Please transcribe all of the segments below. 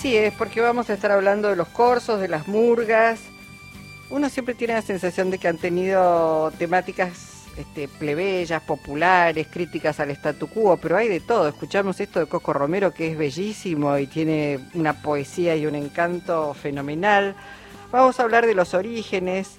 Sí, es porque vamos a estar hablando de los corsos, de las murgas. Uno siempre tiene la sensación de que han tenido temáticas este, plebeyas, populares, críticas al statu quo, pero hay de todo. Escuchamos esto de Coco Romero que es bellísimo y tiene una poesía y un encanto fenomenal. Vamos a hablar de los orígenes.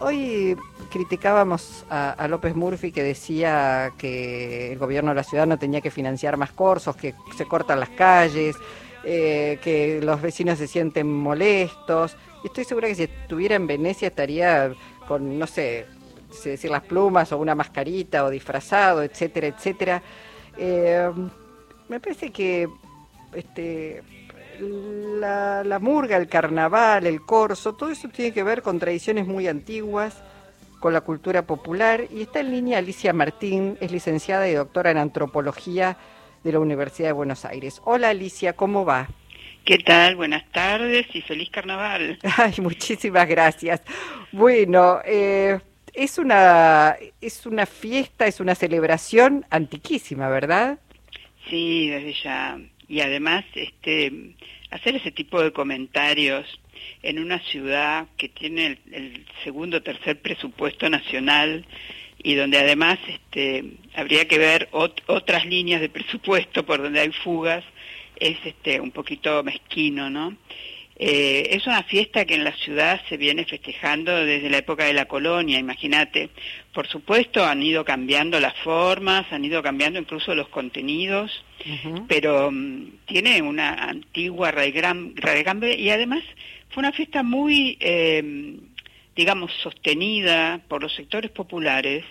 Hoy criticábamos a, a López Murphy que decía que el gobierno de la ciudad no tenía que financiar más corsos, que se cortan las calles eh, que los vecinos se sienten molestos. Estoy segura que si estuviera en Venecia estaría con, no sé, si decir las plumas o una mascarita o disfrazado, etcétera, etcétera. Eh, me parece que este, la, la murga, el carnaval, el corso, todo eso tiene que ver con tradiciones muy antiguas, con la cultura popular. Y está en línea Alicia Martín, es licenciada y doctora en antropología de la Universidad de Buenos Aires. Hola Alicia, ¿cómo va? ¿Qué tal? Buenas tardes y feliz carnaval. Ay, muchísimas gracias. Bueno, eh, es una es una fiesta, es una celebración antiquísima, ¿verdad? Sí, desde ya. Y además, este, hacer ese tipo de comentarios en una ciudad que tiene el, el segundo o tercer presupuesto nacional y donde además este, habría que ver ot otras líneas de presupuesto por donde hay fugas, es este, un poquito mezquino, ¿no? Eh, es una fiesta que en la ciudad se viene festejando desde la época de la colonia, imagínate. Por supuesto han ido cambiando las formas, han ido cambiando incluso los contenidos, uh -huh. pero um, tiene una antigua raigambre y además fue una fiesta muy... Eh, digamos, sostenida por los sectores populares,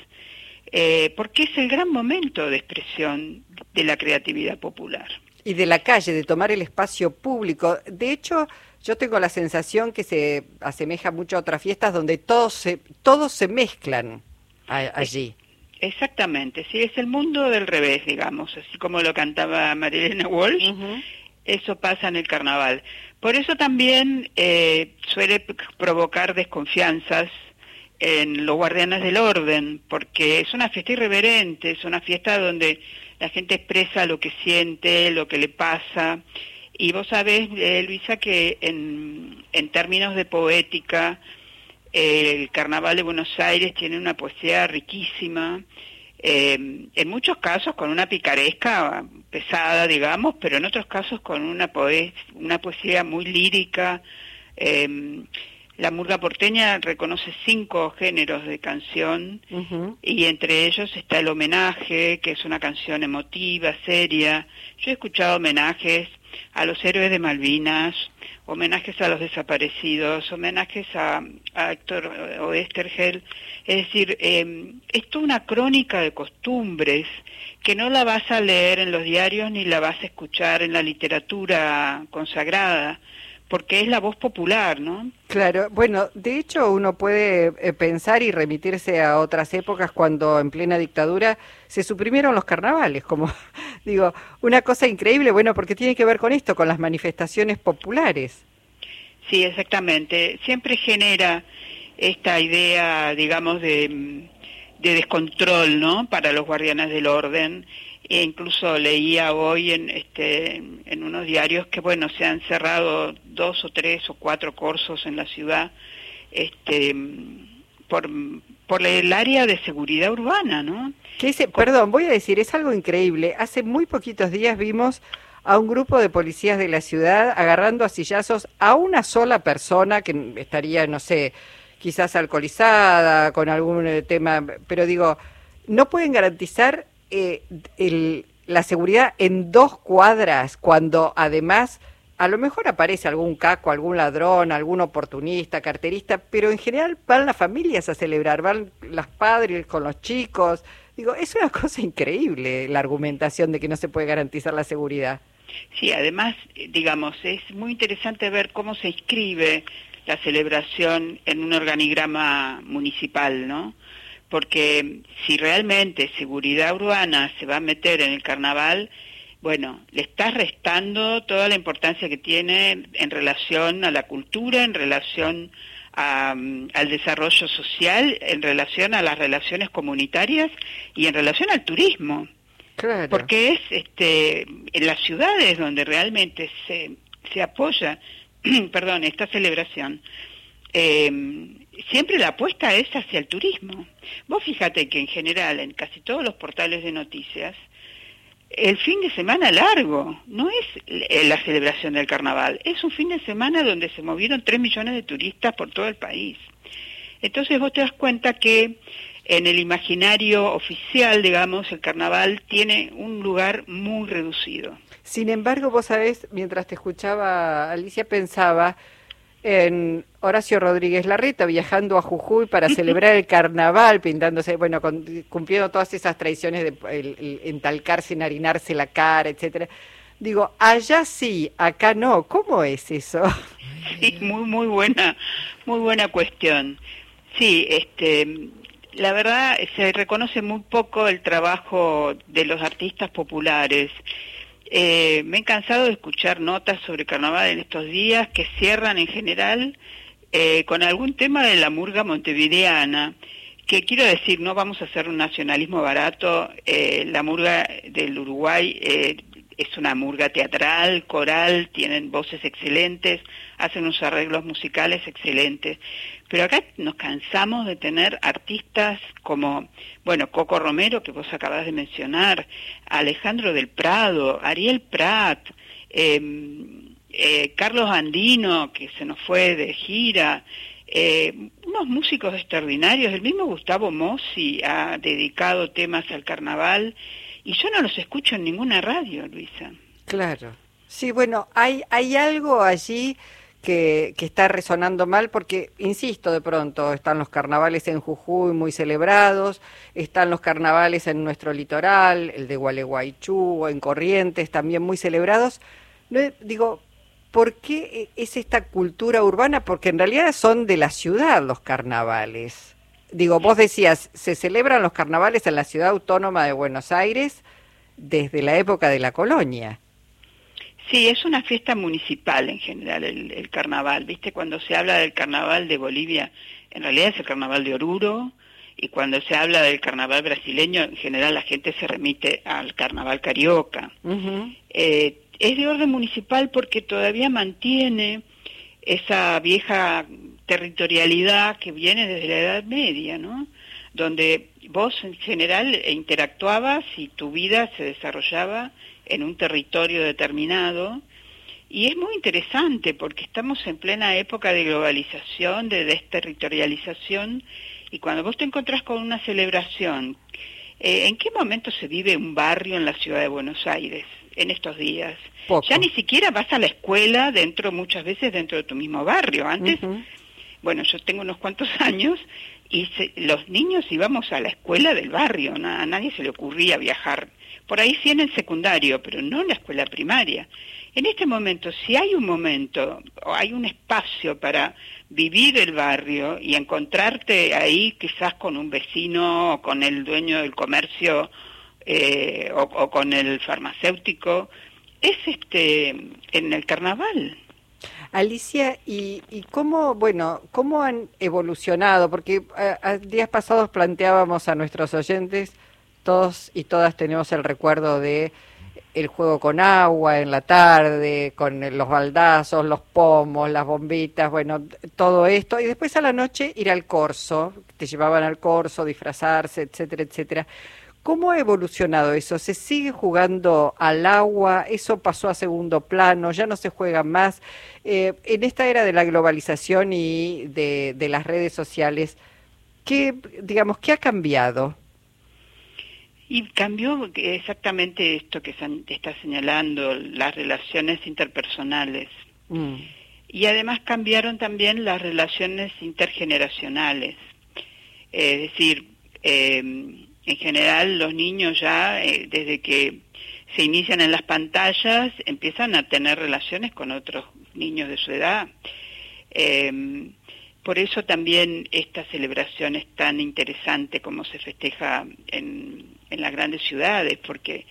eh, porque es el gran momento de expresión de la creatividad popular. Y de la calle, de tomar el espacio público. De hecho, yo tengo la sensación que se asemeja mucho a otras fiestas donde todos se, todos se mezclan a, allí. Exactamente, sí, es el mundo del revés, digamos, así como lo cantaba Marilena Walsh. Uh -huh eso pasa en el carnaval. Por eso también eh, suele provocar desconfianzas en los guardianes del orden, porque es una fiesta irreverente, es una fiesta donde la gente expresa lo que siente, lo que le pasa. Y vos sabés, eh, Luisa, que en, en términos de poética, el Carnaval de Buenos Aires tiene una poesía riquísima, eh, en muchos casos con una picaresca pesada, digamos, pero en otros casos con una, poes una poesía muy lírica. Eh, la murga porteña reconoce cinco géneros de canción uh -huh. y entre ellos está el homenaje, que es una canción emotiva, seria. Yo he escuchado homenajes a los héroes de Malvinas, homenajes a los desaparecidos, homenajes a, a Héctor Oestergel. Es decir, eh, es toda una crónica de costumbres que no la vas a leer en los diarios ni la vas a escuchar en la literatura consagrada porque es la voz popular, ¿no? Claro, bueno, de hecho uno puede eh, pensar y remitirse a otras épocas cuando en plena dictadura se suprimieron los carnavales, como digo, una cosa increíble, bueno, porque tiene que ver con esto, con las manifestaciones populares. Sí, exactamente, siempre genera esta idea, digamos, de, de descontrol, ¿no? Para los guardianes del orden e incluso leía hoy en este en unos diarios que bueno se han cerrado dos o tres o cuatro cursos en la ciudad este por por el área de seguridad urbana no ¿Qué dice? perdón voy a decir es algo increíble hace muy poquitos días vimos a un grupo de policías de la ciudad agarrando a sillazos a una sola persona que estaría no sé quizás alcoholizada con algún eh, tema pero digo no pueden garantizar eh, el, la seguridad en dos cuadras cuando además a lo mejor aparece algún caco, algún ladrón, algún oportunista, carterista, pero en general van las familias a celebrar, van los padres con los chicos. Digo, es una cosa increíble la argumentación de que no se puede garantizar la seguridad. Sí, además, digamos, es muy interesante ver cómo se inscribe la celebración en un organigrama municipal, ¿no? Porque si realmente seguridad urbana se va a meter en el carnaval, bueno, le estás restando toda la importancia que tiene en relación a la cultura, en relación a, al desarrollo social, en relación a las relaciones comunitarias y en relación al turismo. Claro. Porque es este, en las ciudades donde realmente se se apoya, perdón, esta celebración, eh, siempre la apuesta es hacia el turismo. Vos fíjate que en general, en casi todos los portales de noticias, el fin de semana largo, no es la celebración del carnaval, es un fin de semana donde se movieron 3 millones de turistas por todo el país. Entonces vos te das cuenta que en el imaginario oficial, digamos, el carnaval tiene un lugar muy reducido. Sin embargo, vos sabés, mientras te escuchaba, Alicia, pensaba en Horacio Rodríguez Larreta viajando a Jujuy para celebrar el carnaval, pintándose, bueno, cumpliendo todas esas tradiciones de entalcarse, enharinarse la cara, etcétera. Digo, allá sí, acá no. ¿Cómo es eso? Sí, muy muy buena, muy buena cuestión. Sí, este, la verdad se reconoce muy poco el trabajo de los artistas populares. Eh, me he cansado de escuchar notas sobre carnaval en estos días que cierran en general eh, con algún tema de la murga montevideana, que quiero decir, no vamos a hacer un nacionalismo barato, eh, la murga del Uruguay es una murga teatral, coral, tienen voces excelentes, hacen unos arreglos musicales excelentes. Pero acá nos cansamos de tener artistas como, bueno, Coco Romero, que vos acabas de mencionar, Alejandro del Prado, Ariel Prat, em, eh, Carlos Andino, que se nos fue de gira, eh, unos músicos extraordinarios, el mismo Gustavo Mossi ha dedicado temas al carnaval y yo no los escucho en ninguna radio, Luisa. Claro. Sí, bueno, hay, hay algo allí que, que, está resonando mal porque, insisto, de pronto están los carnavales en Jujuy muy celebrados, están los carnavales en nuestro litoral, el de Gualeguaychú, en Corrientes también muy celebrados. No, digo, ¿por qué es esta cultura urbana? Porque en realidad son de la ciudad los carnavales digo, vos decías, se celebran los carnavales en la ciudad autónoma de Buenos Aires desde la época de la colonia. Sí, es una fiesta municipal en general el, carnaval, ¿viste? Cuando se habla del carnaval de Bolivia, en realidad es el carnaval de Oruro, y cuando se habla del carnaval brasileño, en general la gente se remite al carnaval carioca. Eh, es de orden municipal porque todavía mantiene esa vieja territorialidad que viene desde la Edad Media, ¿no? Donde vos en general interactuabas y tu vida se desarrollaba en un territorio determinado. Y es muy interesante porque estamos en plena época de globalización, de desterritorialización, y cuando vos te encontrás con una celebración, eh, ¿en qué momento se vive un barrio en la ciudad de Buenos Aires? en estos días. Ya ni siquiera vas a la escuela dentro, muchas veces dentro de tu mismo barrio. Antes, bueno, yo tengo unos cuantos años y los niños íbamos a la escuela del barrio, a nadie se le ocurría viajar. Por ahí sí en el secundario, pero no en la escuela primaria. En este momento, si hay un momento o hay un espacio para vivir el barrio y encontrarte ahí quizás con un vecino o con el dueño del comercio eh, o, con el farmacéutico, es este en el carnaval. Alicia, ¿y, y cómo, bueno, cómo han evolucionado? Porque a, días pasados planteábamos a nuestros oyentes, todos y todas tenemos el recuerdo de el juego con agua en la tarde, con los baldazos, los pomos, las bombitas, bueno, todo esto, y después a la noche ir al corso, te llevaban al corso, disfrazarse, etcétera, etcétera. ¿Cómo ha evolucionado eso? ¿Se sigue jugando al agua? ¿Eso pasó a segundo plano? ¿Ya no se juega más? Eh, en esta era de la globalización y de, las redes sociales, ¿qué, digamos, ¿qué ha cambiado? Y cambió exactamente esto que está señalando, las relaciones interpersonales. Mm. Y además cambiaron también las relaciones intergeneracionales. es decir, eh, en general los niños ya eh, desde que se inician en las pantallas empiezan a tener relaciones con otros niños de su edad. Em, por eso también esta celebración es tan interesante como se festeja en, las grandes ciudades, porque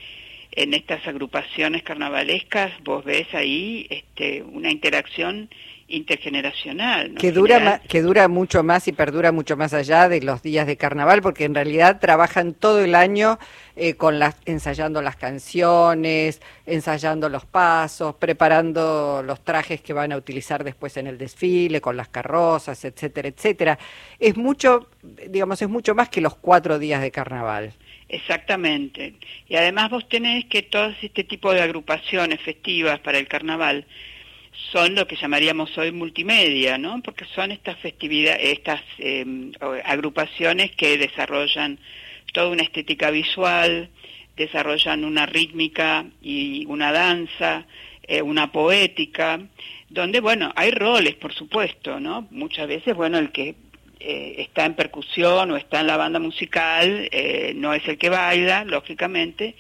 en estas agrupaciones carnavalescas vos ves ahí este, una interacción intergeneracional. Que, dura que dura mucho más y perdura mucho más allá de los días de carnaval, porque en realidad trabajan todo el año eh, con las, ensayando las canciones, ensayando los pasos, preparando los trajes que van a utilizar después en el desfile, con las carrozas, etcétera, etcétera. Es mucho, digamos, es mucho más que los cuatro días de carnaval. Exactamente. Y además vos tenés que todo este tipo de agrupaciones festivas para el carnaval son lo que llamaríamos hoy multimedia, ¿no? Porque son estas festividades, estas em, agrupaciones que desarrollan toda una estética visual, desarrollan una rítmica y una danza, eh, una poética, donde, bueno, hay roles, por supuesto, ¿no? Muchas veces, bueno, el que eh, está en percusión o está en la banda musical eh, no es el que baila, lógicamente,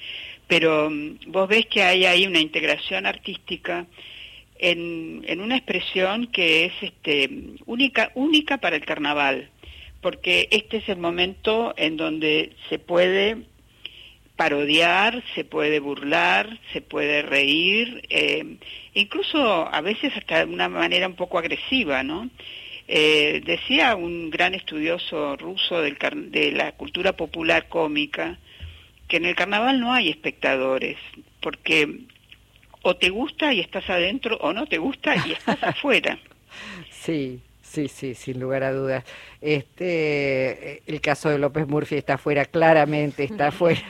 pero mm, vos ves que hay ahí una integración artística en, una expresión que es este, única, única para el carnaval, porque este es el momento en donde se puede parodiar, se puede burlar, se puede reír, eh, incluso a veces hasta de una manera un poco agresiva, ¿no? Eh, decía un gran estudioso ruso del, de la cultura popular cómica que en el carnaval no hay espectadores, porque o te gusta y estás adentro o no te gusta y estás afuera. Sí, sí, sí, sin lugar a dudas. Este, eh, el caso de López Murphy está afuera, claramente está afuera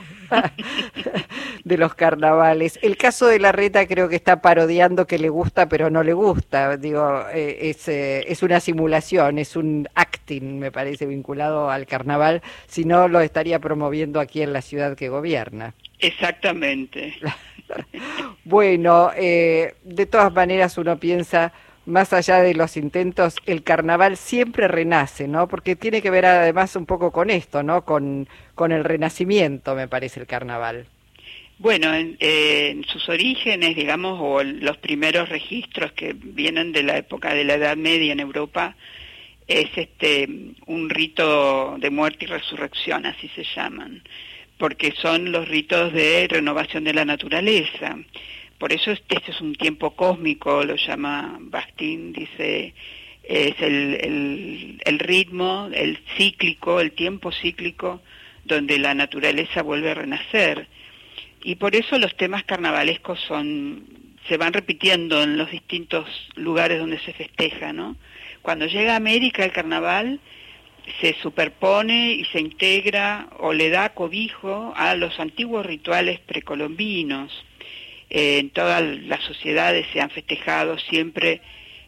de los carnavales. El caso de la reta creo que está parodiando que le gusta pero no le gusta. Digo, eh, es, eh, es una simulación, es un acting, me parece, vinculado al carnaval. Si no, lo estaría promoviendo aquí en la ciudad que gobierna. Exactamente. bueno, eh, de todas maneras uno piensa, más allá de los intentos, el carnaval siempre renace, ¿no? Porque tiene que ver además un poco con esto, ¿no? Con, con el renacimiento, me parece, el carnaval. Bueno, en, en, sus orígenes, digamos, o los primeros registros que vienen de la época de la Edad Media en Europa, es este un rito de muerte y resurrección, así se llaman porque son los ritos de renovación de la naturaleza. Por eso este, es un tiempo cósmico, lo llama Bastín, dice, es el, el, ritmo, el cíclico, el tiempo cíclico, donde la naturaleza vuelve a renacer. Y por eso los temas carnavalescos son, se van repitiendo en los distintos lugares donde se festeja, ¿no? Cuando llega a América el carnaval, se superpone y se integra o le da cobijo a los antiguos rituales precolombinos. Eh, en todas las sociedades se han festejado siempre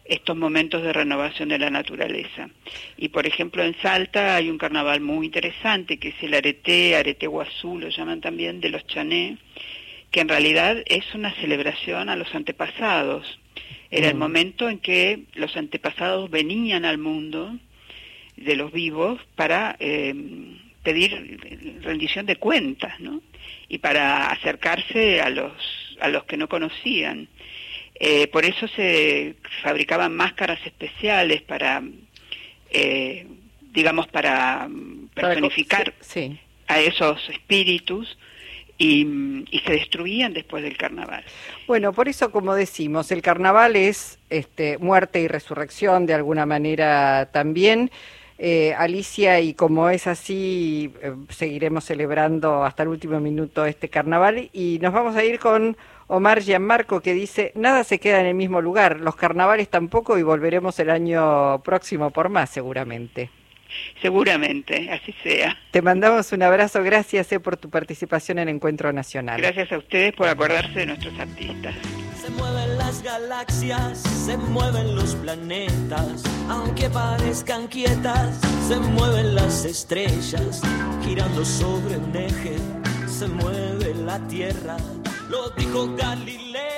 estos momentos de renovación de la naturaleza. Y por ejemplo en Salta hay un carnaval muy interesante que es el arete, arete guazú, lo llaman también, de los chané, que en realidad es una celebración a los antepasados. Era el mm. momento en que los antepasados venían al mundo, de los vivos para eh, pedir rendición de cuentas, ¿no? Y para acercarse a los, a los que no conocían. Eh, por eso se fabricaban máscaras especiales para, eh, digamos, para personificar a esos espíritus y, y, se destruían después del carnaval. Bueno, por eso, como decimos, el carnaval es este, muerte y resurrección de alguna manera también. Eh, Alicia, y como es así, eh, seguiremos celebrando hasta el último minuto este carnaval y nos vamos a ir con Omar Gianmarco que dice, nada se queda en el mismo lugar, los carnavales tampoco y volveremos el año próximo por más seguramente. Seguramente, así sea. Te mandamos un abrazo, gracias eh, por tu participación en Encuentro Nacional. Gracias a ustedes por acordarse de nuestros artistas. Se mueven las galaxias, se mueven los planetas, aunque parezcan quietas, se mueven las estrellas, girando sobre un eje, se mueve la Tierra, lo dijo Galileo